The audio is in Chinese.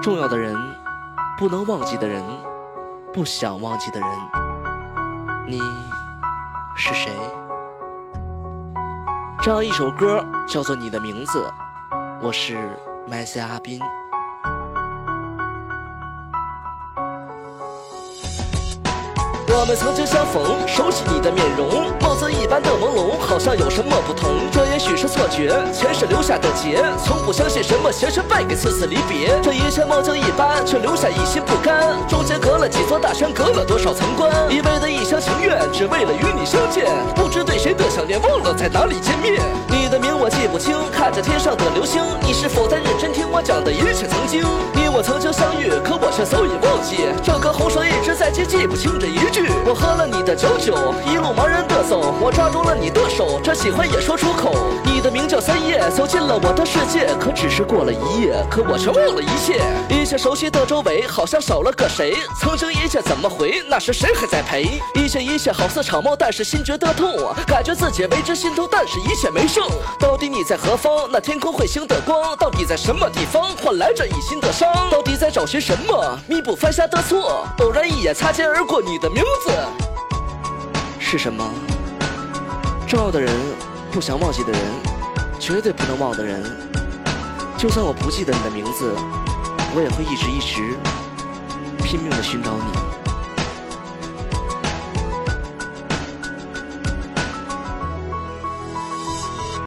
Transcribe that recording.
重要的人，不能忘记的人，不想忘记的人，你是谁？这样一首歌叫做《你的名字》，我是麦塞阿斌。我们曾经相逢，熟悉你的面容，梦子一般的朦胧，好像有什么不同。错觉，前世留下的劫，从不相信什么邪神败给次次离别。这一切梦境一般，却留下一心不甘。中间隔了几座大山，隔了多少层关？一味的一厢情愿，只为了与你相见。不知对谁的想念，忘了在哪里见面。你的名我记不清，看着天上的流星，你是否在认真听我讲的一切曾经？你我曾经相遇，可我却早已忘记。这颗红绳一直在记，记不清这一句。我喝了的久久，一路茫然的走。我抓住了你的手，这喜欢也说出口。你的名叫三叶，走进了我的世界。可只是过了一夜，可我却忘了一切。一切熟悉的周围，好像少了个谁。曾经一切怎么回？那时谁还在陪？一切一切好似场梦，但是心觉得痛。感觉自己为之心痛，但是一切没剩。到底你在何方？那天空彗星的光，到底在什么地方换来这一心的伤？到底在找寻什么弥补犯下的错？偶然一眼擦肩而过，你的名字。是什么？重要的人，不想忘记的人，绝对不能忘的人。就算我不记得你的名字，我也会一直一直拼命的寻找你。